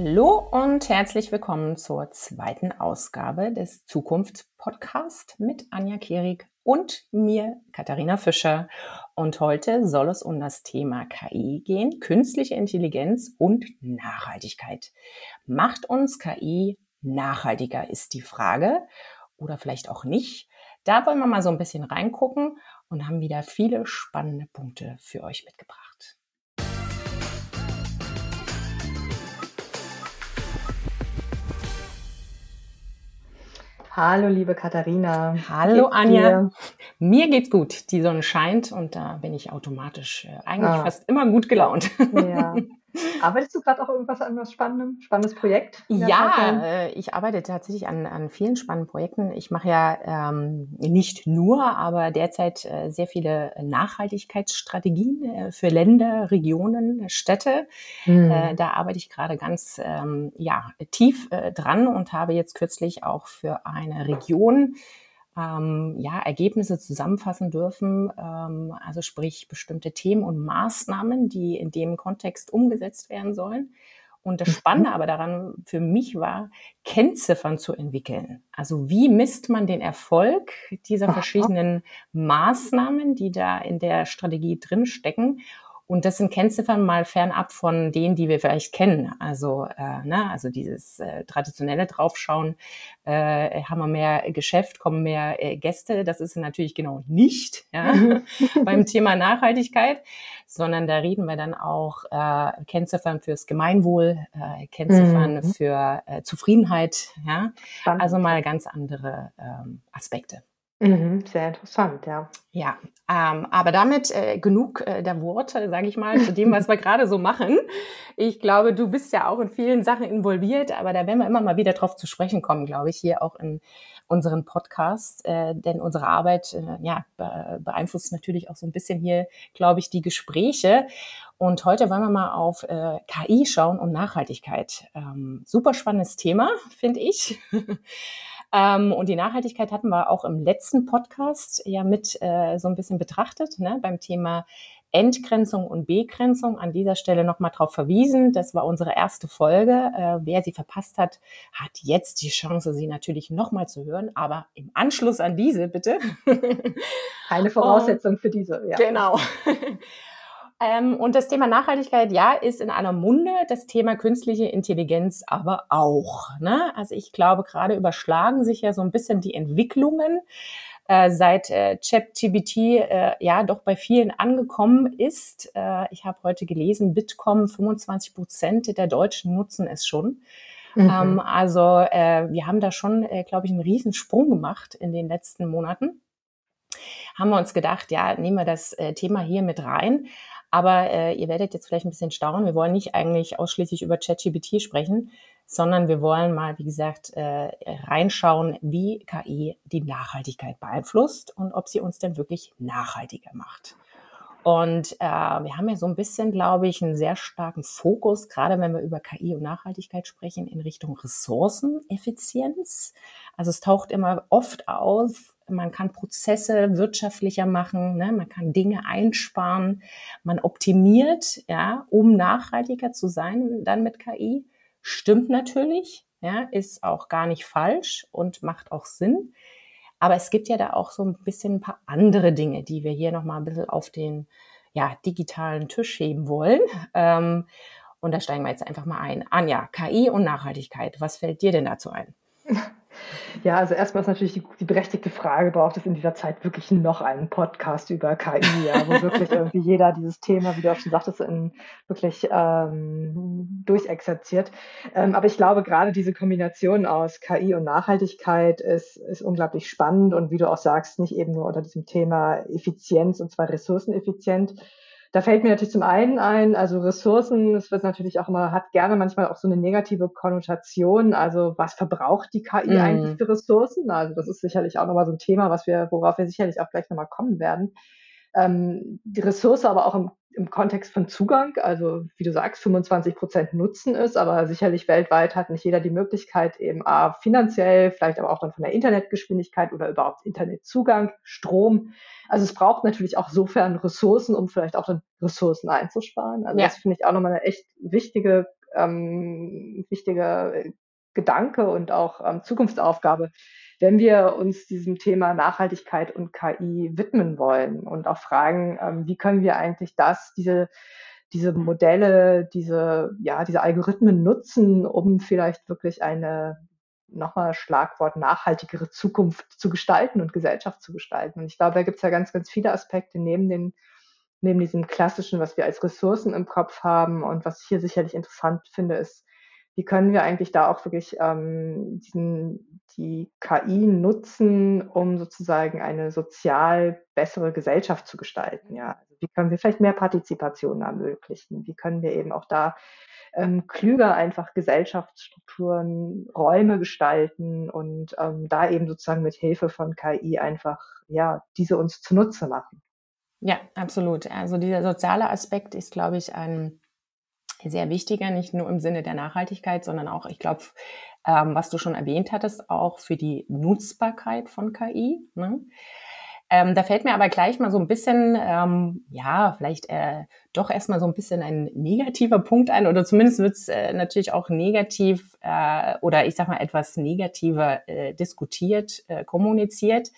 Hallo und herzlich willkommen zur zweiten Ausgabe des Zukunftspodcast mit Anja Kierig und mir, Katharina Fischer. Und heute soll es um das Thema KI gehen, künstliche Intelligenz und Nachhaltigkeit. Macht uns KI nachhaltiger, ist die Frage. Oder vielleicht auch nicht. Da wollen wir mal so ein bisschen reingucken und haben wieder viele spannende Punkte für euch mitgebracht. Hallo, liebe Katharina. Hallo, Anja. Dir? Mir geht's gut. Die Sonne scheint und da bin ich automatisch äh, eigentlich ah. fast immer gut gelaunt. Ja. Arbeitest du gerade auch irgendwas an was Spannendem, spannendes Projekt? Ja, äh, ich arbeite tatsächlich an, an vielen spannenden Projekten. Ich mache ja ähm, nicht nur, aber derzeit äh, sehr viele Nachhaltigkeitsstrategien äh, für Länder, Regionen, Städte. Mhm. Äh, da arbeite ich gerade ganz ähm, ja, tief äh, dran und habe jetzt kürzlich auch für eine Region ähm, ja, Ergebnisse zusammenfassen dürfen, ähm, also sprich bestimmte Themen und Maßnahmen, die in dem Kontext umgesetzt werden sollen. Und das Spannende mhm. aber daran für mich war, Kennziffern zu entwickeln. Also wie misst man den Erfolg dieser verschiedenen Maßnahmen, die da in der Strategie drin stecken und das sind Kennziffern mal fernab von denen, die wir vielleicht kennen. Also, äh, ne, also dieses äh, traditionelle Draufschauen, äh, haben wir mehr Geschäft, kommen mehr äh, Gäste. Das ist natürlich genau nicht ja, beim Thema Nachhaltigkeit, sondern da reden wir dann auch äh, Kennziffern fürs Gemeinwohl, äh, Kennziffern mhm. für äh, Zufriedenheit. Ja, also mal ganz andere ähm, Aspekte. Mhm, sehr interessant, ja. Ja, ähm, aber damit äh, genug äh, der Worte, sage ich mal, zu dem, was wir gerade so machen. Ich glaube, du bist ja auch in vielen Sachen involviert, aber da werden wir immer mal wieder drauf zu sprechen kommen, glaube ich, hier auch in unseren Podcast, äh, denn unsere Arbeit äh, ja, be beeinflusst natürlich auch so ein bisschen hier, glaube ich, die Gespräche. Und heute wollen wir mal auf äh, KI schauen und Nachhaltigkeit. Ähm, super spannendes Thema, finde ich. Ähm, und die Nachhaltigkeit hatten wir auch im letzten Podcast ja mit äh, so ein bisschen betrachtet, ne, beim Thema Entgrenzung und Begrenzung an dieser Stelle nochmal drauf verwiesen. Das war unsere erste Folge. Äh, wer sie verpasst hat, hat jetzt die Chance, sie natürlich nochmal zu hören, aber im Anschluss an diese bitte. Eine Voraussetzung und, für diese, ja. Genau. Ähm, und das Thema Nachhaltigkeit, ja, ist in aller Munde, das Thema künstliche Intelligenz aber auch. Ne? Also ich glaube, gerade überschlagen sich ja so ein bisschen die Entwicklungen. Äh, seit äh, ChatGPT äh, ja doch bei vielen angekommen ist. Äh, ich habe heute gelesen, Bitkom 25 Prozent der Deutschen nutzen es schon. Mhm. Ähm, also äh, wir haben da schon, äh, glaube ich, einen riesen Sprung gemacht in den letzten Monaten. Haben wir uns gedacht, ja, nehmen wir das äh, Thema hier mit rein. Aber äh, ihr werdet jetzt vielleicht ein bisschen staunen. Wir wollen nicht eigentlich ausschließlich über ChatGPT sprechen, sondern wir wollen mal, wie gesagt, äh, reinschauen, wie KI die Nachhaltigkeit beeinflusst und ob sie uns denn wirklich nachhaltiger macht. Und äh, wir haben ja so ein bisschen, glaube ich, einen sehr starken Fokus, gerade wenn wir über KI und Nachhaltigkeit sprechen, in Richtung Ressourceneffizienz. Also es taucht immer oft auf, man kann Prozesse wirtschaftlicher machen, ne? man kann Dinge einsparen, man optimiert, ja, um nachhaltiger zu sein dann mit KI. Stimmt natürlich, ja, ist auch gar nicht falsch und macht auch Sinn. Aber es gibt ja da auch so ein bisschen ein paar andere Dinge, die wir hier nochmal ein bisschen auf den ja, digitalen Tisch heben wollen. Ähm, und da steigen wir jetzt einfach mal ein. Anja, KI und Nachhaltigkeit, was fällt dir denn dazu ein? Ja, also erstmal ist natürlich die, die, berechtigte Frage, braucht es in dieser Zeit wirklich noch einen Podcast über KI, ja, wo wirklich irgendwie jeder dieses Thema, wie du auch schon sagtest, in, wirklich ähm, durchexerziert. Ähm, aber ich glaube, gerade diese Kombination aus KI und Nachhaltigkeit ist, ist unglaublich spannend und wie du auch sagst, nicht eben nur unter diesem Thema Effizienz und zwar ressourceneffizient, da fällt mir natürlich zum einen ein, also Ressourcen, es wird natürlich auch immer, hat gerne manchmal auch so eine negative Konnotation. Also was verbraucht die KI mm. eigentlich für Ressourcen? Also das ist sicherlich auch nochmal so ein Thema, was wir, worauf wir sicherlich auch gleich nochmal kommen werden. Ähm, die Ressource aber auch im, im Kontext von Zugang, also wie du sagst, 25 Prozent Nutzen ist, aber sicherlich weltweit hat nicht jeder die Möglichkeit, eben A, finanziell, vielleicht aber auch dann von der Internetgeschwindigkeit oder überhaupt Internetzugang, Strom, also es braucht natürlich auch sofern Ressourcen, um vielleicht auch dann Ressourcen einzusparen. Also ja. das finde ich auch nochmal eine echt wichtige ähm, wichtiger Gedanke und auch ähm, Zukunftsaufgabe, wenn wir uns diesem Thema Nachhaltigkeit und KI widmen wollen und auch fragen, ähm, wie können wir eigentlich das, diese, diese Modelle, diese, ja, diese Algorithmen nutzen, um vielleicht wirklich eine nochmal Schlagwort nachhaltigere Zukunft zu gestalten und Gesellschaft zu gestalten. Und ich glaube, da gibt es ja ganz, ganz viele Aspekte neben den neben diesem klassischen, was wir als Ressourcen im Kopf haben und was ich hier sicherlich interessant finde, ist, wie können wir eigentlich da auch wirklich ähm, diesen, die KI nutzen, um sozusagen eine sozial bessere Gesellschaft zu gestalten. Ja, also wie können wir vielleicht mehr Partizipation ermöglichen? Wie können wir eben auch da ähm, klüger einfach Gesellschaftsstrukturen, Räume gestalten und ähm, da eben sozusagen mit Hilfe von KI einfach ja diese uns zunutze machen. Ja, absolut. Also dieser soziale Aspekt ist, glaube ich, ein sehr wichtiger, nicht nur im Sinne der Nachhaltigkeit, sondern auch, ich glaube, ähm, was du schon erwähnt hattest, auch für die Nutzbarkeit von KI. Ne? Ähm, da fällt mir aber gleich mal so ein bisschen, ähm, ja, vielleicht äh, doch erstmal so ein bisschen ein negativer Punkt ein, oder zumindest wird es äh, natürlich auch negativ äh, oder ich sag mal etwas negativer äh, diskutiert, äh, kommuniziert.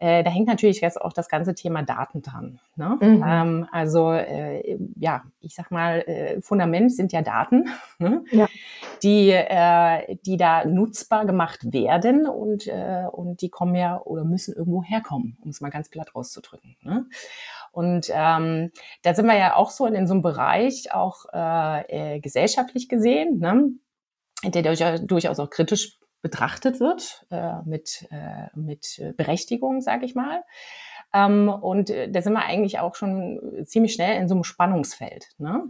Äh, da hängt natürlich jetzt auch das ganze Thema Daten dran. Ne? Mhm. Ähm, also äh, ja, ich sag mal, äh, Fundament sind ja Daten, ne? ja. Die, äh, die da nutzbar gemacht werden und, äh, und die kommen ja oder müssen irgendwo herkommen, um es mal ganz platt auszudrücken. Ne? Und ähm, da sind wir ja auch so in, in so einem Bereich, auch gesellschaftlich gesehen, ne? der durchaus auch kritisch betrachtet wird, äh, mit, äh, mit Berechtigung, sage ich mal. Ähm, und äh, da sind wir eigentlich auch schon ziemlich schnell in so einem Spannungsfeld. Ne?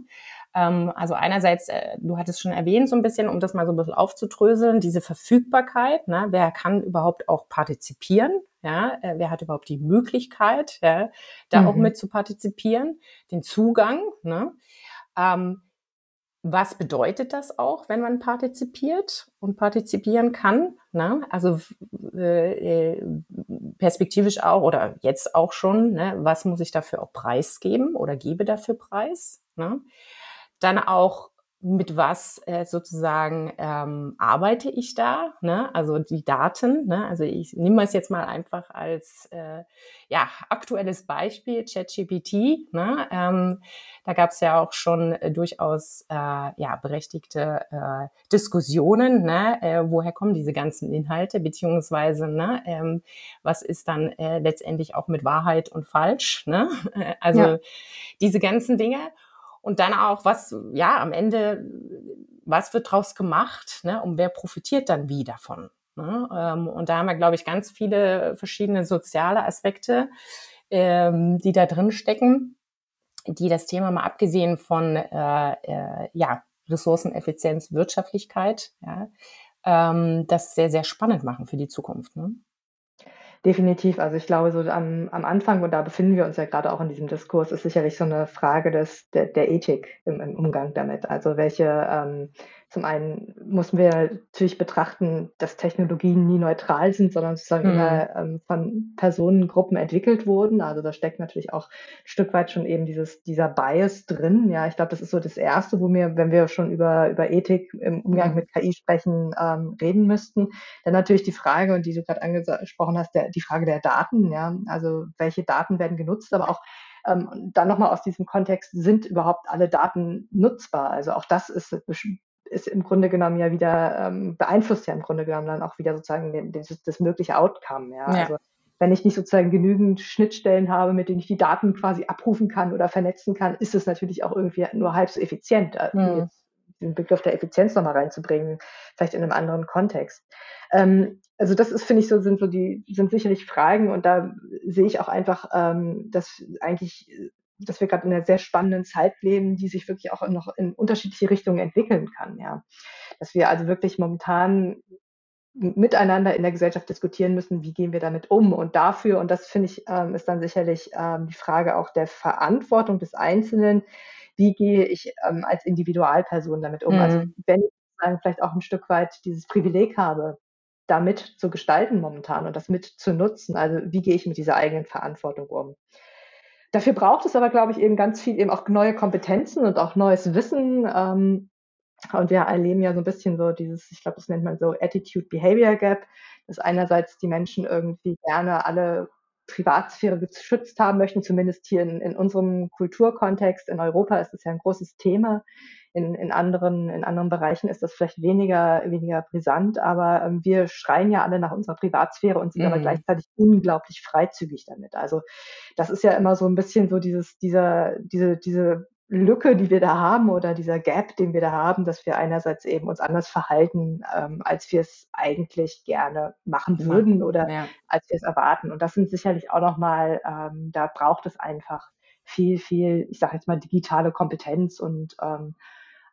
Ähm, also einerseits, äh, du hattest schon erwähnt, so ein bisschen, um das mal so ein bisschen aufzudröseln, diese Verfügbarkeit. Ne? Wer kann überhaupt auch partizipieren? Ja, äh, wer hat überhaupt die Möglichkeit, ja, da mhm. auch mit zu partizipieren? Den Zugang. Ne? Ähm, was bedeutet das auch, wenn man partizipiert und partizipieren kann? Ne? Also äh, perspektivisch auch oder jetzt auch schon, ne? was muss ich dafür auch preisgeben oder gebe dafür Preis? Ne? Dann auch mit was äh, sozusagen ähm, arbeite ich da, ne? also die Daten. Ne? Also ich nehme es jetzt mal einfach als äh, ja, aktuelles Beispiel, ChatGPT. Ne? Ähm, da gab es ja auch schon äh, durchaus äh, ja, berechtigte äh, Diskussionen, ne? äh, woher kommen diese ganzen Inhalte, beziehungsweise ne? ähm, was ist dann äh, letztendlich auch mit Wahrheit und falsch. Ne? Also ja. diese ganzen Dinge. Und dann auch, was, ja, am Ende, was wird draus gemacht, ne? und wer profitiert dann wie davon? Ne? Ähm, und da haben wir, glaube ich, ganz viele verschiedene soziale Aspekte, ähm, die da drin stecken, die das Thema mal abgesehen von äh, äh, ja, Ressourceneffizienz, Wirtschaftlichkeit, ja, ähm, das sehr, sehr spannend machen für die Zukunft. Ne? Definitiv. Also ich glaube, so am, am Anfang, und da befinden wir uns ja gerade auch in diesem Diskurs, ist sicherlich so eine Frage des, der, der Ethik im, im Umgang damit. Also welche ähm, zum einen mussten wir natürlich betrachten, dass Technologien nie neutral sind, sondern sozusagen mhm. immer ähm, von Personengruppen entwickelt wurden. Also da steckt natürlich auch ein Stück weit schon eben dieses, dieser Bias drin. Ja, ich glaube, das ist so das Erste, wo wir, wenn wir schon über, über Ethik im Umgang mhm. mit KI sprechen, ähm, reden müssten. Dann natürlich die Frage, und die du gerade angesprochen hast, der, die Frage der Daten. Ja, also welche Daten werden genutzt, aber auch ähm, dann nochmal aus diesem Kontext, sind überhaupt alle Daten nutzbar? Also auch das ist ist im Grunde genommen ja wieder, ähm, beeinflusst ja im Grunde genommen dann auch wieder sozusagen den, den, das mögliche Outcome. Ja? ja? Also wenn ich nicht sozusagen genügend Schnittstellen habe, mit denen ich die Daten quasi abrufen kann oder vernetzen kann, ist es natürlich auch irgendwie nur halb so effizient. Mhm. den Begriff der Effizienz nochmal reinzubringen, vielleicht in einem anderen Kontext. Ähm, also das ist, finde ich, so sind so die sind sicherlich Fragen und da sehe ich auch einfach, ähm, dass eigentlich dass wir gerade in einer sehr spannenden Zeit leben, die sich wirklich auch noch in unterschiedliche Richtungen entwickeln kann. Ja, dass wir also wirklich momentan miteinander in der Gesellschaft diskutieren müssen, wie gehen wir damit um. Und dafür, und das finde ich, ähm, ist dann sicherlich ähm, die Frage auch der Verantwortung des Einzelnen, wie gehe ich ähm, als Individualperson damit um? Also mhm. Also wenn ich vielleicht auch ein Stück weit dieses Privileg habe, damit zu gestalten momentan und das mit zu nutzen. Also wie gehe ich mit dieser eigenen Verantwortung um? Dafür braucht es aber, glaube ich, eben ganz viel eben auch neue Kompetenzen und auch neues Wissen. Ähm, Und wir erleben ja so ein bisschen so dieses, ich glaube, das nennt man so Attitude-Behavior Gap, dass einerseits die Menschen irgendwie gerne alle Privatsphäre geschützt haben möchten, zumindest hier in, in unserem Kulturkontext. In Europa ist es ja ein großes Thema. In, in, anderen, in anderen Bereichen ist das vielleicht weniger, weniger brisant, aber ähm, wir schreien ja alle nach unserer Privatsphäre und sind mhm. aber gleichzeitig unglaublich freizügig damit. Also das ist ja immer so ein bisschen so dieses, dieser, diese, diese Lücke, die wir da haben oder dieser Gap, den wir da haben, dass wir einerseits eben uns anders verhalten, ähm, als wir es eigentlich gerne machen würden oder ja. als wir es erwarten. Und das sind sicherlich auch nochmal, ähm, da braucht es einfach viel, viel, ich sage jetzt mal, digitale Kompetenz und ähm,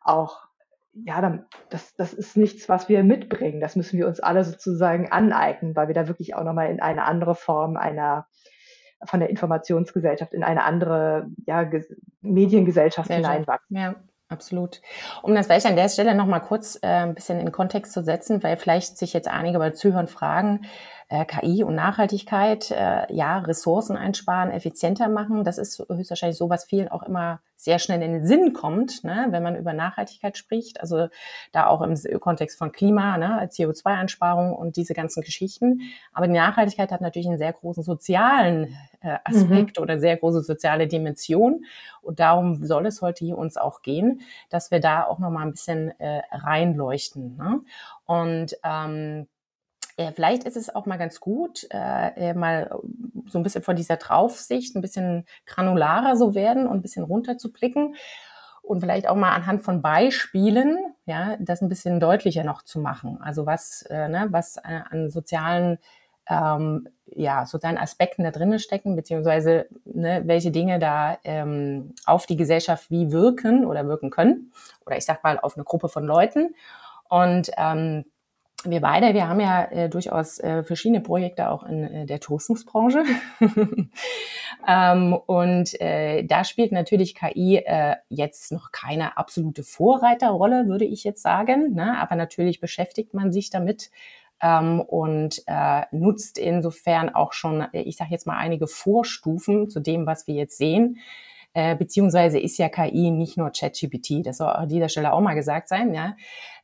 auch, ja, dann, das, das ist nichts, was wir mitbringen. Das müssen wir uns alle sozusagen aneignen, weil wir da wirklich auch nochmal in eine andere Form einer von der Informationsgesellschaft in eine andere ja, Mediengesellschaft hineinwachsen. Ja. Absolut. Um das vielleicht an der Stelle nochmal kurz äh, ein bisschen in Kontext zu setzen, weil vielleicht sich jetzt einige bei Zuhören fragen, äh, KI und Nachhaltigkeit, äh, ja, Ressourcen einsparen, effizienter machen. Das ist höchstwahrscheinlich so, was vielen auch immer sehr schnell in den Sinn kommt, ne, wenn man über Nachhaltigkeit spricht. Also da auch im Kontext von Klima, ne, CO2-Einsparung und diese ganzen Geschichten. Aber die Nachhaltigkeit hat natürlich einen sehr großen sozialen äh, Aspekt mhm. oder sehr große soziale Dimension. Und darum soll es heute hier uns auch gehen, dass wir da auch nochmal ein bisschen äh, reinleuchten. Ne? Und ähm, ja, vielleicht ist es auch mal ganz gut, äh, mal so ein bisschen von dieser Draufsicht ein bisschen granularer so werden und ein bisschen runter zu blicken und vielleicht auch mal anhand von Beispielen, ja, das ein bisschen deutlicher noch zu machen. Also was, äh, ne, was äh, an sozialen, ähm, ja, sozialen Aspekten da drinnen stecken, beziehungsweise ne, welche Dinge da ähm, auf die Gesellschaft wie wirken oder wirken können. Oder ich sag mal auf eine Gruppe von Leuten. Und ähm, wir beide, wir haben ja äh, durchaus äh, verschiedene Projekte auch in äh, der Tourismusbranche. ähm, und äh, da spielt natürlich KI äh, jetzt noch keine absolute Vorreiterrolle, würde ich jetzt sagen. Ne? Aber natürlich beschäftigt man sich damit ähm, und äh, nutzt insofern auch schon, äh, ich sage jetzt mal, einige Vorstufen zu dem, was wir jetzt sehen. Äh, beziehungsweise ist ja KI nicht nur ChatGPT, das soll an dieser Stelle auch mal gesagt sein, ja.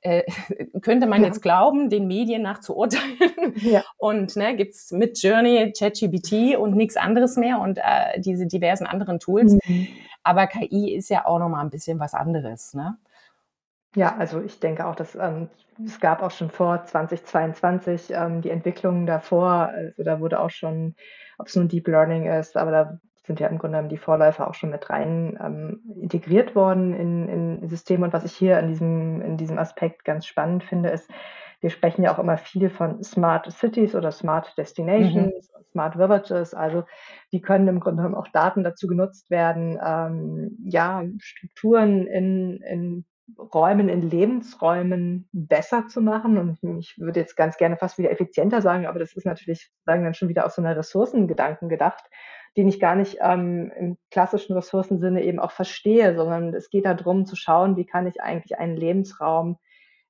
Äh, könnte man ja. jetzt glauben, den Medien nach zu urteilen. Ja. Und ne, gibt's mit Journey, ChatGPT und nichts anderes mehr und äh, diese diversen anderen Tools. Mhm. Aber KI ist ja auch noch mal ein bisschen was anderes, ne? Ja, also ich denke auch, dass ähm, es gab auch schon vor 2022 ähm, die Entwicklungen davor, also da wurde auch schon, ob es nun Deep Learning ist, aber da sind ja im Grunde genommen die Vorläufer auch schon mit rein ähm, integriert worden in, in Systeme. Und was ich hier in diesem, in diesem Aspekt ganz spannend finde, ist, wir sprechen ja auch immer viel von Smart Cities oder Smart Destinations, mhm. Smart Villages. Also wie können im Grunde genommen auch Daten dazu genutzt werden, ähm, ja, Strukturen in, in Räumen, in Lebensräumen besser zu machen. Und ich würde jetzt ganz gerne fast wieder effizienter sagen, aber das ist natürlich, sagen dann schon wieder aus so einer Ressourcengedanken gedacht den ich gar nicht ähm, im klassischen Ressourcensinne eben auch verstehe, sondern es geht darum zu schauen, wie kann ich eigentlich einen Lebensraum,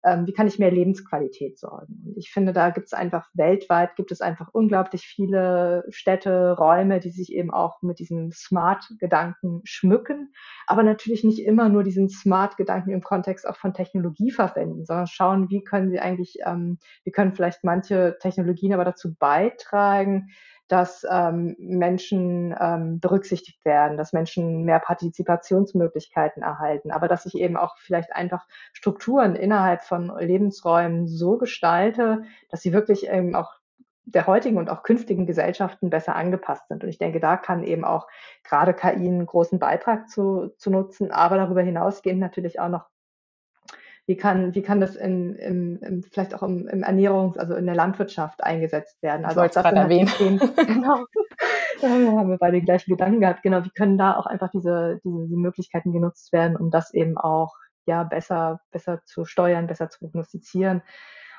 ähm, wie kann ich mehr Lebensqualität sorgen. Und ich finde, da gibt es einfach weltweit, gibt es einfach unglaublich viele Städte, Räume, die sich eben auch mit diesem Smart-Gedanken schmücken, aber natürlich nicht immer nur diesen Smart-Gedanken im Kontext auch von Technologie verwenden, sondern schauen, wie können sie eigentlich, ähm, wie können vielleicht manche Technologien aber dazu beitragen, dass ähm, Menschen ähm, berücksichtigt werden, dass Menschen mehr Partizipationsmöglichkeiten erhalten, aber dass ich eben auch vielleicht einfach Strukturen innerhalb von Lebensräumen so gestalte, dass sie wirklich eben auch der heutigen und auch künftigen Gesellschaften besser angepasst sind. Und ich denke, da kann eben auch gerade KI einen großen Beitrag zu, zu nutzen, aber darüber hinausgehend natürlich auch noch wie kann, wie kann das in, in, in vielleicht auch im, im Ernährungs-, also in der Landwirtschaft eingesetzt werden? Also ich das gerade erwähnen. Themen, genau. Da haben wir beide den gleichen Gedanken gehabt. Genau, wie können da auch einfach diese, diese, diese Möglichkeiten genutzt werden, um das eben auch ja besser, besser zu steuern, besser zu prognostizieren.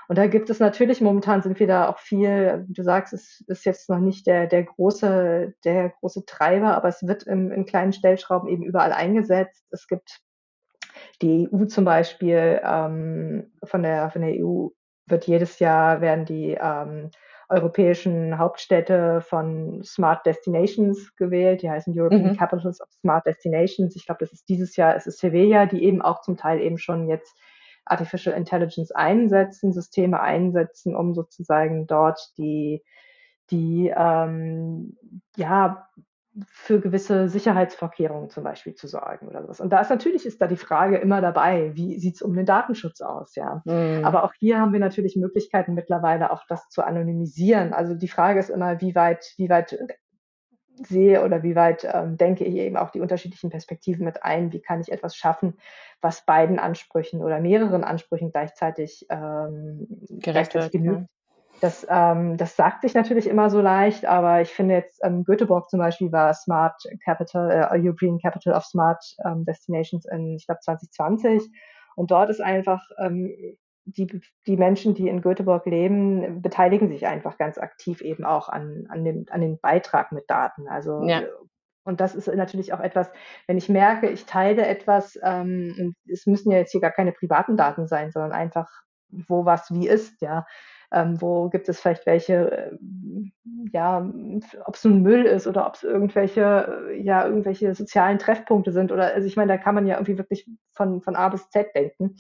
Und da gibt es natürlich, momentan sind wir da auch viel, du sagst, es ist jetzt noch nicht der, der große, der große Treiber, aber es wird im, in kleinen Stellschrauben eben überall eingesetzt. Es gibt die EU zum Beispiel, ähm, von, der, von der EU wird jedes Jahr werden die ähm, europäischen Hauptstädte von Smart Destinations gewählt. Die heißen European mhm. Capitals of Smart Destinations. Ich glaube, das ist dieses Jahr, es ist Sevilla, die eben auch zum Teil eben schon jetzt Artificial Intelligence einsetzen, Systeme einsetzen, um sozusagen dort die, die ähm, ja, für gewisse Sicherheitsvorkehrungen zum Beispiel zu sorgen oder sowas. Und da ist natürlich ist da die Frage immer dabei, wie sieht es um den Datenschutz aus, ja. Mhm. Aber auch hier haben wir natürlich Möglichkeiten mittlerweile auch das zu anonymisieren. Also die Frage ist immer, wie weit, wie weit sehe oder wie weit ähm, denke ich eben auch die unterschiedlichen Perspektiven mit ein, wie kann ich etwas schaffen, was beiden Ansprüchen oder mehreren Ansprüchen gleichzeitig ähm, gerecht wird, genügt. Ja. Das, ähm, das sagt sich natürlich immer so leicht, aber ich finde jetzt, ähm, Göteborg zum Beispiel war Smart Capital, äh, European Capital of Smart ähm, Destinations in, ich glaube, 2020. Und dort ist einfach ähm, die, die Menschen, die in Göteborg leben, beteiligen sich einfach ganz aktiv eben auch an, an, dem, an den Beitrag mit Daten. Also ja. Und das ist natürlich auch etwas, wenn ich merke, ich teile etwas, ähm, es müssen ja jetzt hier gar keine privaten Daten sein, sondern einfach, wo was wie ist, ja. Ähm, wo gibt es vielleicht welche, äh, ja, ob es nun Müll ist oder ob es irgendwelche, äh, ja, irgendwelche sozialen Treffpunkte sind oder, also ich meine, da kann man ja irgendwie wirklich von, von A bis Z denken.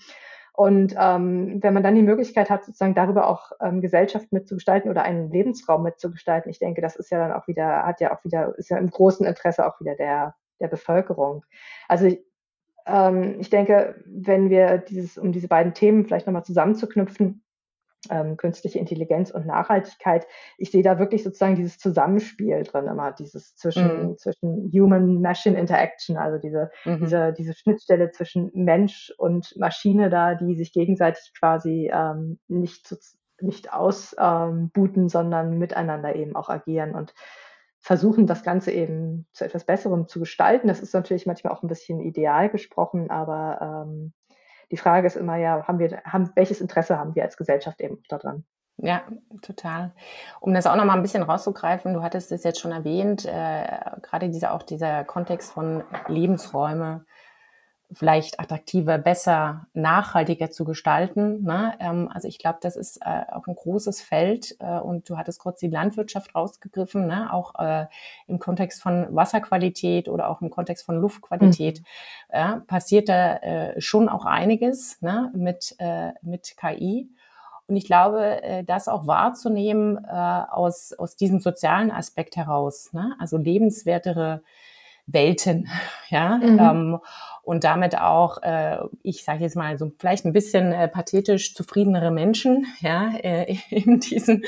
Und ähm, wenn man dann die Möglichkeit hat, sozusagen darüber auch ähm, Gesellschaft mitzugestalten oder einen Lebensraum mitzugestalten, ich denke, das ist ja dann auch wieder, hat ja auch wieder, ist ja im großen Interesse auch wieder der, der Bevölkerung. Also ähm, ich denke, wenn wir dieses, um diese beiden Themen vielleicht nochmal zusammenzuknüpfen, ähm, künstliche Intelligenz und Nachhaltigkeit. Ich sehe da wirklich sozusagen dieses Zusammenspiel drin immer, dieses zwischen, mhm. zwischen Human-Machine-Interaction, also diese, mhm. diese, diese Schnittstelle zwischen Mensch und Maschine da, die sich gegenseitig quasi ähm, nicht, zu, nicht ausbooten, ähm, sondern miteinander eben auch agieren und versuchen, das Ganze eben zu etwas Besserem zu gestalten. Das ist natürlich manchmal auch ein bisschen ideal gesprochen, aber ähm, die Frage ist immer ja, haben wir, haben, welches Interesse haben wir als Gesellschaft eben daran? Ja, total. Um das auch noch mal ein bisschen rauszugreifen, du hattest es jetzt schon erwähnt, äh, gerade dieser auch dieser Kontext von Lebensräume vielleicht attraktiver, besser, nachhaltiger zu gestalten. Ne? Ähm, also ich glaube, das ist äh, auch ein großes Feld äh, und du hattest kurz die Landwirtschaft rausgegriffen, ne? auch äh, im Kontext von Wasserqualität oder auch im Kontext von Luftqualität mhm. passiert da äh, schon auch einiges ne? mit, äh, mit KI. Und ich glaube, äh, das auch wahrzunehmen aus, aus diesem sozialen Aspekt heraus, ne? also lebenswertere Welten, ja, mhm. ähm, und damit auch, äh, ich sage jetzt mal so vielleicht ein bisschen äh, pathetisch zufriedenere Menschen, ja, äh, in diesem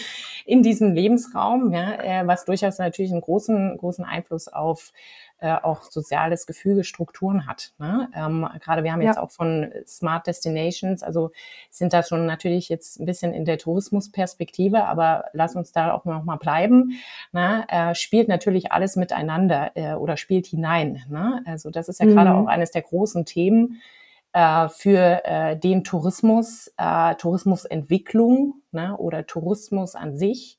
in diesem Lebensraum, ja, äh, was durchaus natürlich einen großen großen Einfluss auf äh, auch soziales Gefüge, Strukturen hat. Ne? Ähm, Gerade wir haben jetzt ja. auch von Smart Destinations, also sind da schon natürlich jetzt ein bisschen in der Tourismusperspektive, aber lass uns da auch noch mal bleiben. Ne? Äh, spielt natürlich alles miteinander äh, oder spielt hinein. Ne? Also das ist ja mhm. gerade auch eines der großen Themen äh, für äh, den Tourismus, äh, Tourismusentwicklung ne, oder Tourismus an sich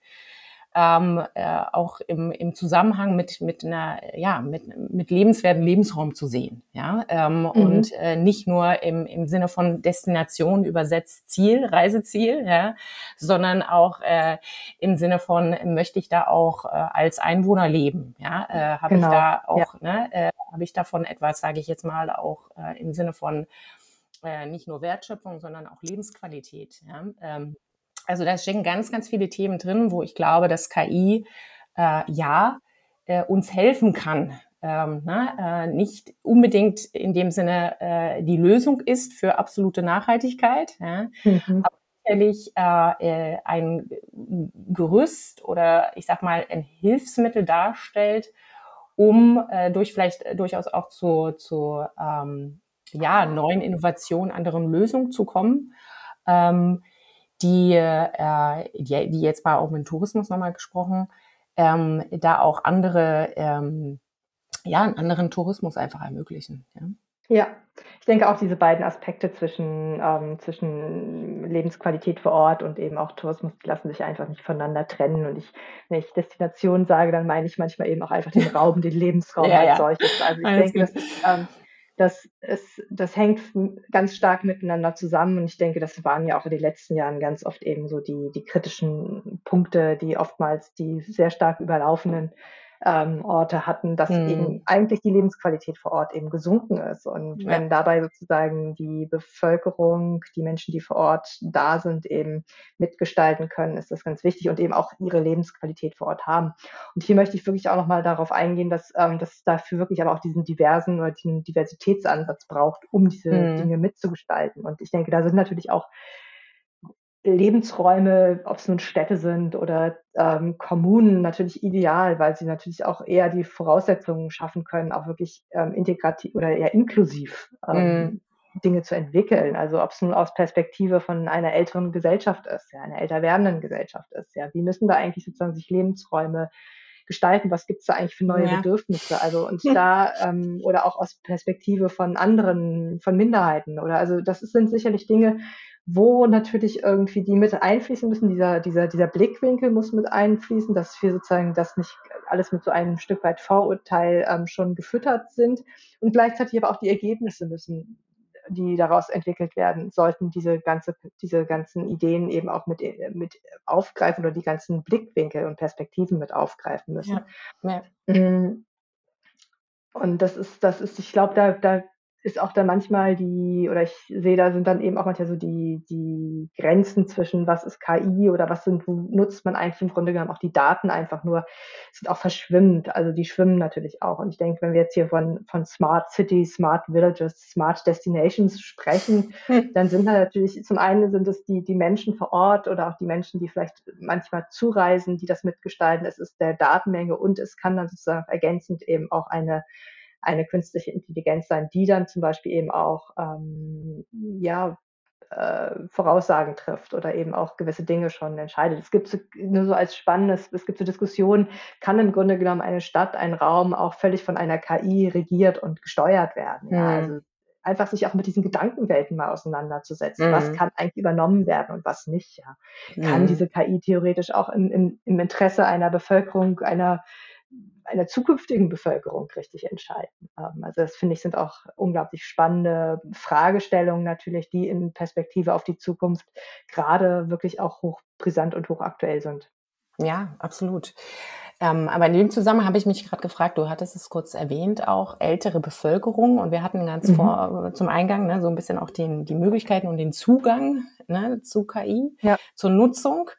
ähm, äh, auch im, im Zusammenhang mit, mit einer, ja, mit, mit lebenswerten Lebensraum zu sehen. Ja? Ähm, mhm. Und äh, nicht nur im, im Sinne von Destination übersetzt Ziel, Reiseziel, ja? sondern auch äh, im Sinne von, möchte ich da auch äh, als Einwohner leben? Ja? Äh, Habe genau. ich da auch, ja. ne, äh, habe ich davon etwas, sage ich jetzt mal, auch äh, im Sinne von äh, nicht nur Wertschöpfung, sondern auch Lebensqualität. Ja? Ähm, also da stecken ganz, ganz viele Themen drin, wo ich glaube, dass KI äh, ja äh, uns helfen kann. Ähm, ne? äh, nicht unbedingt in dem Sinne äh, die Lösung ist für absolute Nachhaltigkeit, ja? mhm. aber sicherlich äh, äh, ein Gerüst oder ich sag mal ein Hilfsmittel darstellt, um äh, durch vielleicht durchaus auch zu, zu ähm, ja, neuen Innovationen, anderen Lösungen zu kommen. Ähm, die, äh, die, die jetzt mal auch mit Tourismus nochmal gesprochen, ähm, da auch andere, ähm, ja, einen anderen Tourismus einfach ermöglichen. Ja. Ja, ich denke auch diese beiden Aspekte zwischen, ähm, zwischen Lebensqualität vor Ort und eben auch Tourismus, die lassen sich einfach nicht voneinander trennen. Und ich, wenn ich Destination sage, dann meine ich manchmal eben auch einfach den Raum, den Lebensraum ja, als ja. solches. Also ich Alles denke, gut. das ist, ähm, das, ist, das hängt ganz stark miteinander zusammen. Und ich denke, das waren ja auch in den letzten Jahren ganz oft eben so die, die kritischen Punkte, die oftmals die sehr stark überlaufenden ähm, Orte hatten, dass mhm. eben eigentlich die Lebensqualität vor Ort eben gesunken ist. Und ja. wenn dabei sozusagen die Bevölkerung, die Menschen, die vor Ort da sind, eben mitgestalten können, ist das ganz wichtig und eben auch ihre Lebensqualität vor Ort haben. Und hier möchte ich wirklich auch nochmal darauf eingehen, dass, ähm, dass es dafür wirklich aber auch diesen diversen oder diesen Diversitätsansatz braucht, um diese mhm. Dinge mitzugestalten. Und ich denke, da sind natürlich auch Lebensräume, ob es nun Städte sind oder ähm, Kommunen, natürlich ideal, weil sie natürlich auch eher die Voraussetzungen schaffen können, auch wirklich ähm, integrativ oder eher inklusiv ähm, mm. Dinge zu entwickeln. Also ob es nun aus Perspektive von einer älteren Gesellschaft ist, ja, einer älter werdenden Gesellschaft ist. Ja, wie müssen da eigentlich sozusagen sich Lebensräume gestalten? Was gibt es da eigentlich für neue ja. Bedürfnisse? Also und da ähm, oder auch aus Perspektive von anderen, von Minderheiten oder also das sind sicherlich Dinge, wo natürlich irgendwie die mit einfließen müssen. Dieser, dieser, dieser Blickwinkel muss mit einfließen, dass wir sozusagen das nicht alles mit so einem Stück weit Vorurteil ähm, schon gefüttert sind. Und gleichzeitig aber auch die Ergebnisse müssen, die daraus entwickelt werden, sollten diese ganze, diese ganzen Ideen eben auch mit, mit aufgreifen oder die ganzen Blickwinkel und Perspektiven mit aufgreifen müssen. Ja. Ja. Mm. Und das ist, das ist, ich glaube, da, da ist auch dann manchmal die, oder ich sehe, da sind dann eben auch manchmal so die, die Grenzen zwischen, was ist KI oder was sind, wo nutzt man eigentlich im Grunde genommen auch die Daten einfach nur, sind auch verschwimmend. Also die schwimmen natürlich auch. Und ich denke, wenn wir jetzt hier von, von Smart Cities, Smart Villages, Smart Destinations sprechen, hm. dann sind da natürlich, zum einen sind es die, die Menschen vor Ort oder auch die Menschen, die vielleicht manchmal zureisen, die das mitgestalten. Es ist der Datenmenge und es kann dann sozusagen ergänzend eben auch eine eine künstliche Intelligenz sein, die dann zum Beispiel eben auch ähm, ja, äh, Voraussagen trifft oder eben auch gewisse Dinge schon entscheidet. Es gibt so, nur so als spannendes, es gibt so Diskussionen, kann im Grunde genommen eine Stadt, ein Raum auch völlig von einer KI regiert und gesteuert werden. Ja, also einfach sich auch mit diesen Gedankenwelten mal auseinanderzusetzen. Mhm. Was kann eigentlich übernommen werden und was nicht? Ja. Kann mhm. diese KI theoretisch auch im, im, im Interesse einer Bevölkerung, einer einer zukünftigen Bevölkerung richtig entscheiden. Ähm, also das finde ich sind auch unglaublich spannende Fragestellungen natürlich, die in Perspektive auf die Zukunft gerade wirklich auch hochbrisant und hochaktuell sind. Ja, absolut. Ähm, aber in dem Zusammenhang habe ich mich gerade gefragt, du hattest es kurz erwähnt, auch ältere Bevölkerung und wir hatten ganz mhm. vor zum Eingang ne, so ein bisschen auch den, die Möglichkeiten und den Zugang ne, zu KI, ja. zur Nutzung.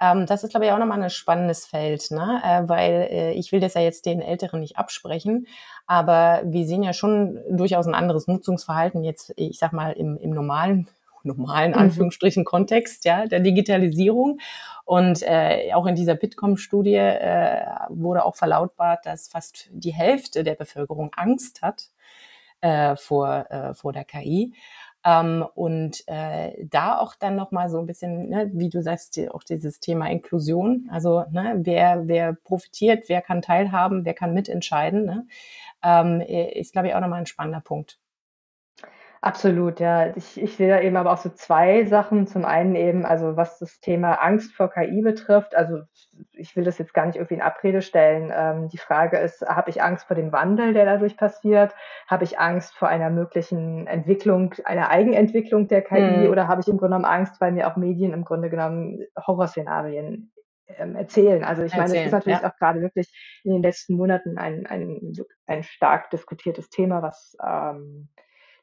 Ähm, das ist, glaube ich, auch nochmal ein spannendes Feld, ne? Äh, weil äh, ich will das ja jetzt den Älteren nicht absprechen, aber wir sehen ja schon durchaus ein anderes Nutzungsverhalten jetzt, ich sag mal, im, im normalen normalen mhm. Anführungsstrichen Kontext ja der Digitalisierung und äh, auch in dieser Bitkom-Studie äh, wurde auch verlautbart, dass fast die Hälfte der Bevölkerung Angst hat äh, vor äh, vor der KI ähm, und äh, da auch dann nochmal so ein bisschen, ne, wie du sagst, auch dieses Thema Inklusion. Also ne, wer, wer profitiert, wer kann teilhaben, wer kann mitentscheiden, ne, ähm, ist, glaube ich, auch nochmal ein spannender Punkt. Absolut, ja. Ich, ich sehe da eben aber auch so zwei Sachen. Zum einen eben, also was das Thema Angst vor KI betrifft, also ich will das jetzt gar nicht irgendwie in Abrede stellen. Ähm, die Frage ist, habe ich Angst vor dem Wandel, der dadurch passiert? Habe ich Angst vor einer möglichen Entwicklung, einer Eigenentwicklung der KI? Mhm. Oder habe ich im Grunde genommen Angst, weil mir auch Medien im Grunde genommen Horrorszenarien ähm, erzählen. Also ich erzählen, meine, es ist natürlich ja. auch gerade wirklich in den letzten Monaten ein, ein, ein stark diskutiertes Thema, was ähm,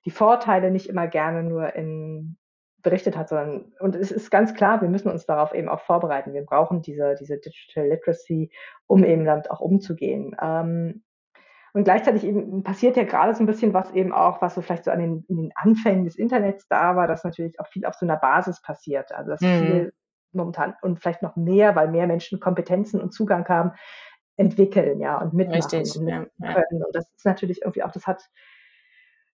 die Vorteile nicht immer gerne nur in berichtet hat, sondern und es ist ganz klar, wir müssen uns darauf eben auch vorbereiten. Wir brauchen diese, diese Digital Literacy, um eben damit auch umzugehen. Ähm, und gleichzeitig eben passiert ja gerade so ein bisschen was eben auch, was so vielleicht so an den, in den Anfängen des Internets da war, dass natürlich auch viel auf so einer Basis passiert. Also dass mhm. viel momentan und vielleicht noch mehr, weil mehr Menschen Kompetenzen und Zugang haben, entwickeln, ja, und mitmachen Richtig, und ja, ja. Und das ist natürlich irgendwie auch, das hat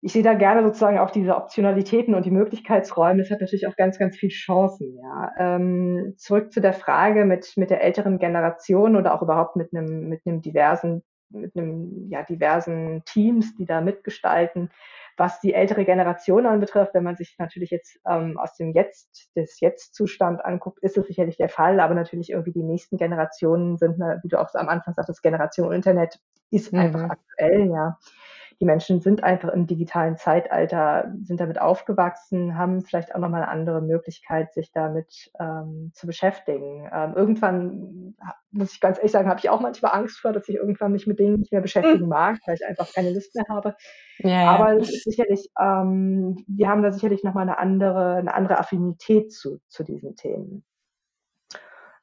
ich sehe da gerne sozusagen auch diese Optionalitäten und die Möglichkeitsräume. Es hat natürlich auch ganz, ganz viel Chancen. Ja. Ähm, zurück zu der Frage mit, mit der älteren Generation oder auch überhaupt mit einem, mit einem diversen, mit einem, ja, diversen Teams, die da mitgestalten. Was die ältere Generation anbetrifft, wenn man sich natürlich jetzt ähm, aus dem Jetzt, des Jetzt-Zustand anguckt, ist es sicherlich der Fall, aber natürlich irgendwie die nächsten Generationen sind, wie du auch am Anfang sagtest, Generation Internet ist mhm. einfach aktuell, ja die Menschen sind einfach im digitalen Zeitalter, sind damit aufgewachsen, haben vielleicht auch nochmal eine andere Möglichkeit, sich damit ähm, zu beschäftigen. Ähm, irgendwann, muss ich ganz ehrlich sagen, habe ich auch manchmal Angst vor, dass ich irgendwann mich mit Dingen nicht mehr beschäftigen mag, weil ich einfach keine Lust mehr habe. Ja, Aber es ist sicherlich, ähm, wir haben da sicherlich nochmal eine andere, eine andere Affinität zu, zu diesen Themen.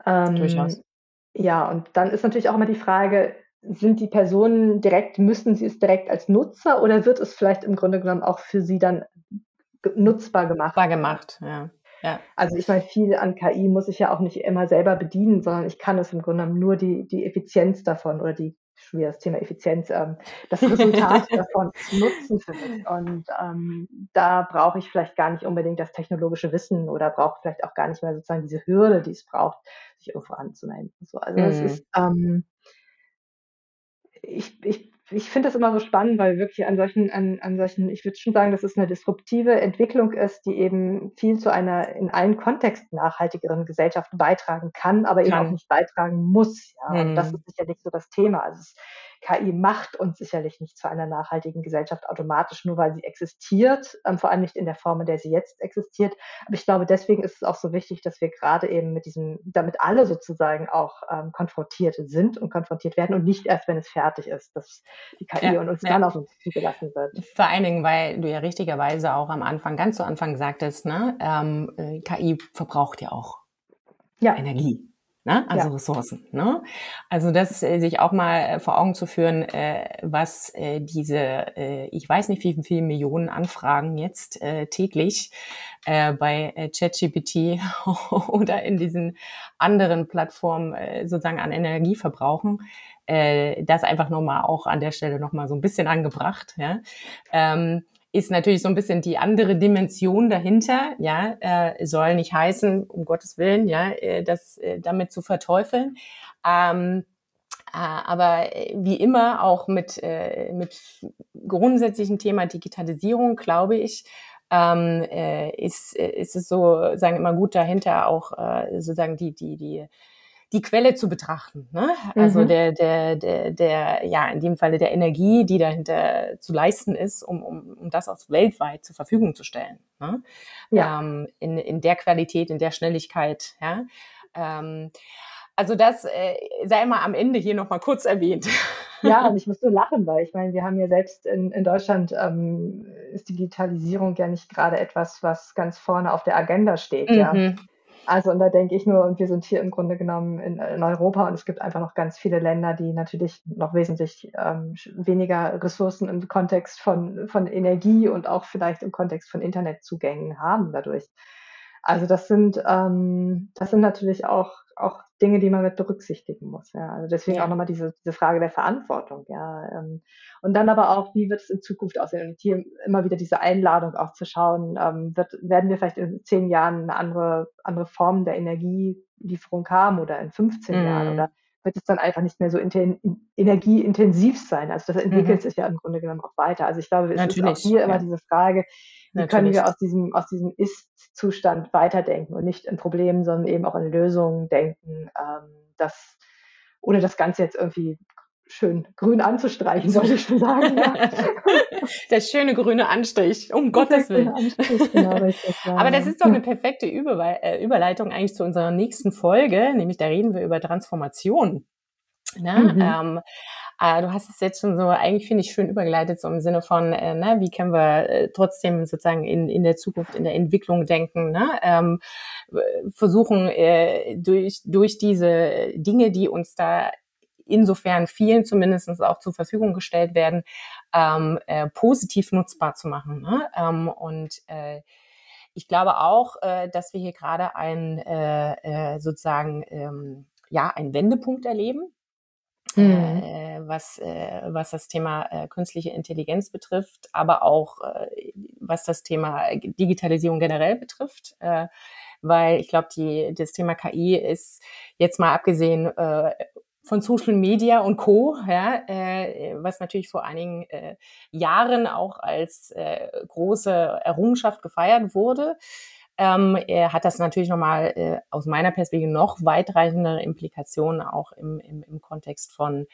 Ähm, Durchaus. Ja, und dann ist natürlich auch immer die Frage, sind die Personen direkt, müssen sie es direkt als Nutzer oder wird es vielleicht im Grunde genommen auch für sie dann nutzbar gemacht? Nutzbar gemacht, ja. Ja. Also ich meine, viel an KI muss ich ja auch nicht immer selber bedienen, sondern ich kann es im Grunde genommen nur die, die Effizienz davon oder die, schon wieder das Thema Effizienz, ähm, das Resultat davon nutzen für mich. Und ähm, da brauche ich vielleicht gar nicht unbedingt das technologische Wissen oder brauche vielleicht auch gar nicht mehr sozusagen diese Hürde, die es braucht, sich irgendwo anzumelden. So, also mhm. das ist, ähm, ich, ich, ich finde das immer so spannend, weil wirklich an solchen, an, an solchen, ich würde schon sagen, dass es eine disruptive Entwicklung ist, die eben viel zu einer in allen Kontexten nachhaltigeren Gesellschaft beitragen kann, aber kann. eben auch nicht beitragen muss. Ja. Mhm. Und das mhm. ist sicherlich so das Thema. Also es KI macht uns sicherlich nicht zu einer nachhaltigen Gesellschaft automatisch, nur weil sie existiert, ähm, vor allem nicht in der Form, in der sie jetzt existiert. Aber ich glaube, deswegen ist es auch so wichtig, dass wir gerade eben mit diesem, damit alle sozusagen auch ähm, konfrontiert sind und konfrontiert werden und nicht erst, wenn es fertig ist, dass die KI ja, und uns ja. dann auf uns zugelassen wird. Vor allen Dingen, weil du ja richtigerweise auch am Anfang, ganz zu Anfang sagtest, ne, ähm, äh, KI verbraucht ja auch ja. Energie. Ne? Also ja. Ressourcen. Ne? Also das äh, sich auch mal äh, vor Augen zu führen, äh, was äh, diese, äh, ich weiß nicht wie viele Millionen Anfragen jetzt äh, täglich äh, bei äh, ChatGPT oder in diesen anderen Plattformen äh, sozusagen an Energie verbrauchen. Äh, das einfach nochmal auch an der Stelle nochmal so ein bisschen angebracht. Ja? Ähm, ist natürlich so ein bisschen die andere Dimension dahinter, ja, äh, soll nicht heißen, um Gottes Willen, ja, äh, das äh, damit zu verteufeln. Ähm, äh, aber äh, wie immer auch mit, äh, mit grundsätzlichen Thema Digitalisierung, glaube ich, ähm, äh, ist, ist es so, sagen immer gut dahinter auch sozusagen die, die, die die Quelle zu betrachten. Ne? Also mhm. der, der, der, der, ja, in dem Falle der Energie, die dahinter zu leisten ist, um, um, um das auch weltweit zur Verfügung zu stellen. Ne? Ja. Ähm, in, in der Qualität, in der Schnelligkeit. Ja? Ähm, also das äh, sei mal am Ende hier nochmal kurz erwähnt. Ja, und ich muss so lachen, weil ich meine, wir haben ja selbst in, in Deutschland ähm, ist Digitalisierung ja nicht gerade etwas, was ganz vorne auf der Agenda steht. Mhm. Ja. Also und da denke ich nur, und wir sind hier im Grunde genommen in, in, Europa und es gibt einfach noch ganz viele Länder, die natürlich noch wesentlich ähm, weniger Ressourcen im Kontext von, von Energie und auch vielleicht im Kontext von Internetzugängen haben dadurch. Also das sind, ähm, das sind natürlich auch, auch Dinge, die man mit berücksichtigen muss. Ja. Also deswegen ja. auch nochmal diese, diese Frage der Verantwortung. Ja. Ähm, und dann aber auch, wie wird es in Zukunft aussehen? Und hier immer wieder diese Einladung auch zu schauen, ähm, wird, werden wir vielleicht in zehn Jahren eine andere, andere Form der Energielieferung haben oder in 15 mhm. Jahren? Oder wird es dann einfach nicht mehr so energieintensiv sein? Also das entwickelt mhm. sich ja im Grunde genommen auch weiter. Also ich glaube, es Natürlich, ist auch hier ja. immer diese Frage, wie Natürlich. können wir aus diesem, aus diesem Ist-Zustand weiterdenken und nicht in Problemen, sondern eben auch in Lösungen denken, ähm, das, ohne das Ganze jetzt irgendwie schön grün anzustreichen, soll ich schon sagen. Ja. Der schöne grüne Anstrich, um Gottes Willen. Genau, Aber das ist doch eine perfekte äh, Überleitung eigentlich zu unserer nächsten Folge, nämlich da reden wir über Transformation. Ne? Mhm. Ähm, äh, du hast es jetzt schon so, eigentlich finde ich schön übergeleitet, so im Sinne von, äh, ne, wie können wir äh, trotzdem sozusagen in, in der Zukunft, in der Entwicklung denken, ne? ähm, versuchen äh, durch, durch diese Dinge, die uns da insofern vielen zumindest auch zur Verfügung gestellt werden, ähm, äh, positiv nutzbar zu machen. Ne? Ähm, und äh, ich glaube auch, äh, dass wir hier gerade ein äh, äh, sozusagen ähm, ja ein Wendepunkt erleben. Mhm. Äh, was, äh, was das Thema äh, künstliche Intelligenz betrifft, aber auch äh, was das Thema Digitalisierung generell betrifft. Äh, weil ich glaube, das Thema KI ist jetzt mal abgesehen äh, von Social Media und Co., ja, äh, was natürlich vor einigen äh, Jahren auch als äh, große Errungenschaft gefeiert wurde, ähm, er hat das natürlich nochmal äh, aus meiner Perspektive noch weitreichendere Implikationen auch im, im, im Kontext von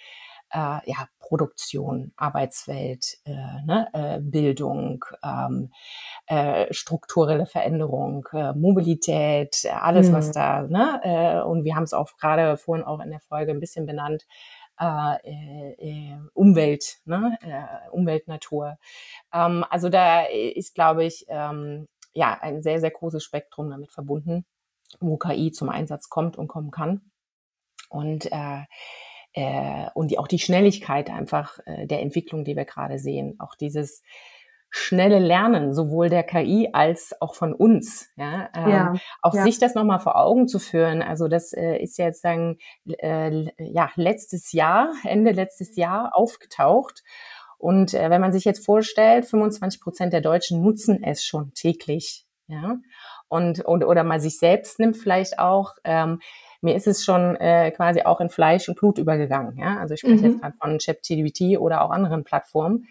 äh, ja, Produktion, Arbeitswelt, äh, ne, äh, Bildung, ähm, äh, strukturelle Veränderung, äh, Mobilität, alles, was Mhm. da, ne, äh, und wir haben es auch gerade vorhin auch in der Folge ein bisschen benannt, Umwelt, ne, Umwelt, Natur. Ähm, also da ist, glaube ich, ähm, ja, ein sehr, sehr großes Spektrum damit verbunden, wo KI zum Einsatz kommt und kommen kann. Und, äh, äh, und die, auch die Schnelligkeit einfach äh, der Entwicklung, die wir gerade sehen. Auch dieses schnelle Lernen, sowohl der KI als auch von uns. Ja, ähm, Ja, auch ja. sich das nochmal vor Augen zu führen. Also das äh, ist jetzt sagen, äh, ja, letztes Jahr, Ende letztes Jahr aufgetaucht. Und äh, wenn man sich jetzt vorstellt, 25 Prozent der Deutschen nutzen es schon täglich. Ja, und, und oder mal sich selbst nimmt vielleicht auch. Ähm, mir ist es schon äh, quasi auch in Fleisch und Blut übergegangen. Ja? Also ich spreche jetzt Mhm. gerade von ChatGPT oder auch anderen Plattformen.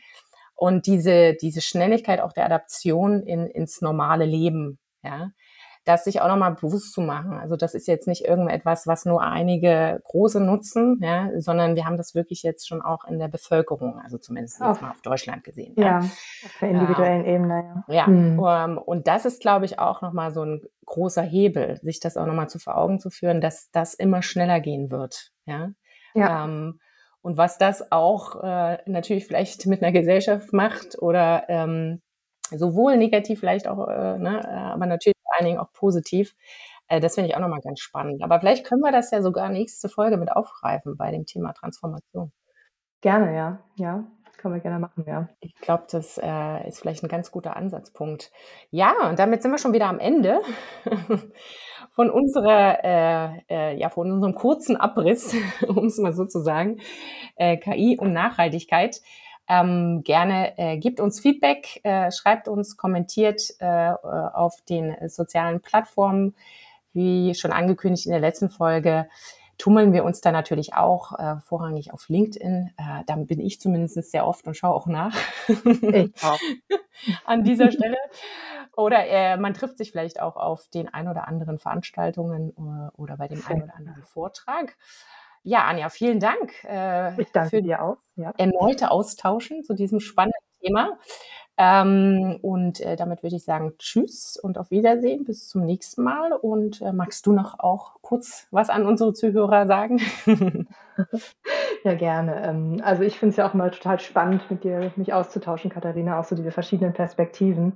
Und diese, diese Schnelligkeit auch der Adaption in, ins normale Leben, ja, das sich auch nochmal bewusst zu machen. Also das ist jetzt nicht irgendetwas, was nur einige große nutzen, ja, sondern wir haben das wirklich jetzt schon auch in der Bevölkerung, also zumindest jetzt Auf, mal auf Deutschland gesehen. Ja, ja, auf der ja, individuellen Ebene, ja. ja. Mhm. Ähm, und das ist, glaube ich, auch nochmal so ein großer Hebel, sich das auch nochmal zu vor Augen zu führen, dass das immer schneller gehen wird. Ja. Ja, Ähm, und was das auch äh, natürlich vielleicht mit einer Gesellschaft macht oder ähm, sowohl negativ vielleicht auch, äh, ne, äh, aber natürlich vor allen Dingen auch positiv. Äh, das finde ich auch nochmal ganz spannend. Aber vielleicht können wir das ja sogar nächste Folge mit aufgreifen bei dem Thema Transformation. gerne, ja. Ja, können wir gerne machen, ja. Ich glaube, das äh, ist vielleicht ein ganz guter Ansatzpunkt. Ja, und damit sind wir schon wieder am Ende von unserer, äh, äh, ja, von unserem kurzen Abriss, um es mal so zu sagen, äh, KI und Nachhaltigkeit. Ähm, gerne äh, gebt uns Feedback, äh, schreibt uns, kommentiert äh, äh, auf den sozialen Plattformen. Wie schon angekündigt in der letzten Folge, tummeln wir uns da natürlich auch äh, vorrangig auf LinkedIn. Äh, da bin ich zumindest sehr oft und schaue auch nach auch. an dieser Stelle. Oder äh, man trifft sich vielleicht auch auf den ein oder anderen Veranstaltungen äh, oder bei dem ein Sehr oder anderen Vortrag. Ja, Anja, vielen Dank äh, Ich danke für dir auch, ja. erneute Austauschen zu diesem spannenden Thema. Ähm, und äh, damit würde ich sagen, tschüss und auf Wiedersehen, bis zum nächsten Mal. Und äh, magst du noch auch kurz was an unsere Zuhörer sagen? Ja, gerne. Ähm, also ich finde es ja auch mal total spannend, mit dir mich auszutauschen, Katharina, auch so diese verschiedenen Perspektiven.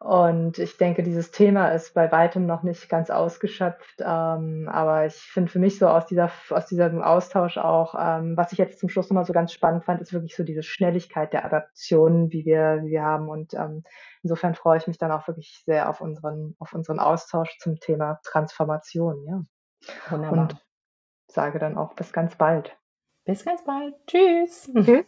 Und ich denke, dieses Thema ist bei weitem noch nicht ganz ausgeschöpft. Ähm, aber ich finde für mich so aus dieser, aus diesem Austausch auch, ähm, was ich jetzt zum Schluss nochmal so ganz spannend fand, ist wirklich so diese Schnelligkeit der Adaption, wie wir, wie wir haben. Und ähm, insofern freue ich mich dann auch wirklich sehr auf unseren, auf unseren Austausch zum Thema Transformation, ja. Wunderbar. Und sage dann auch bis ganz bald. Bis ganz bald. Tschüss. Tschüss.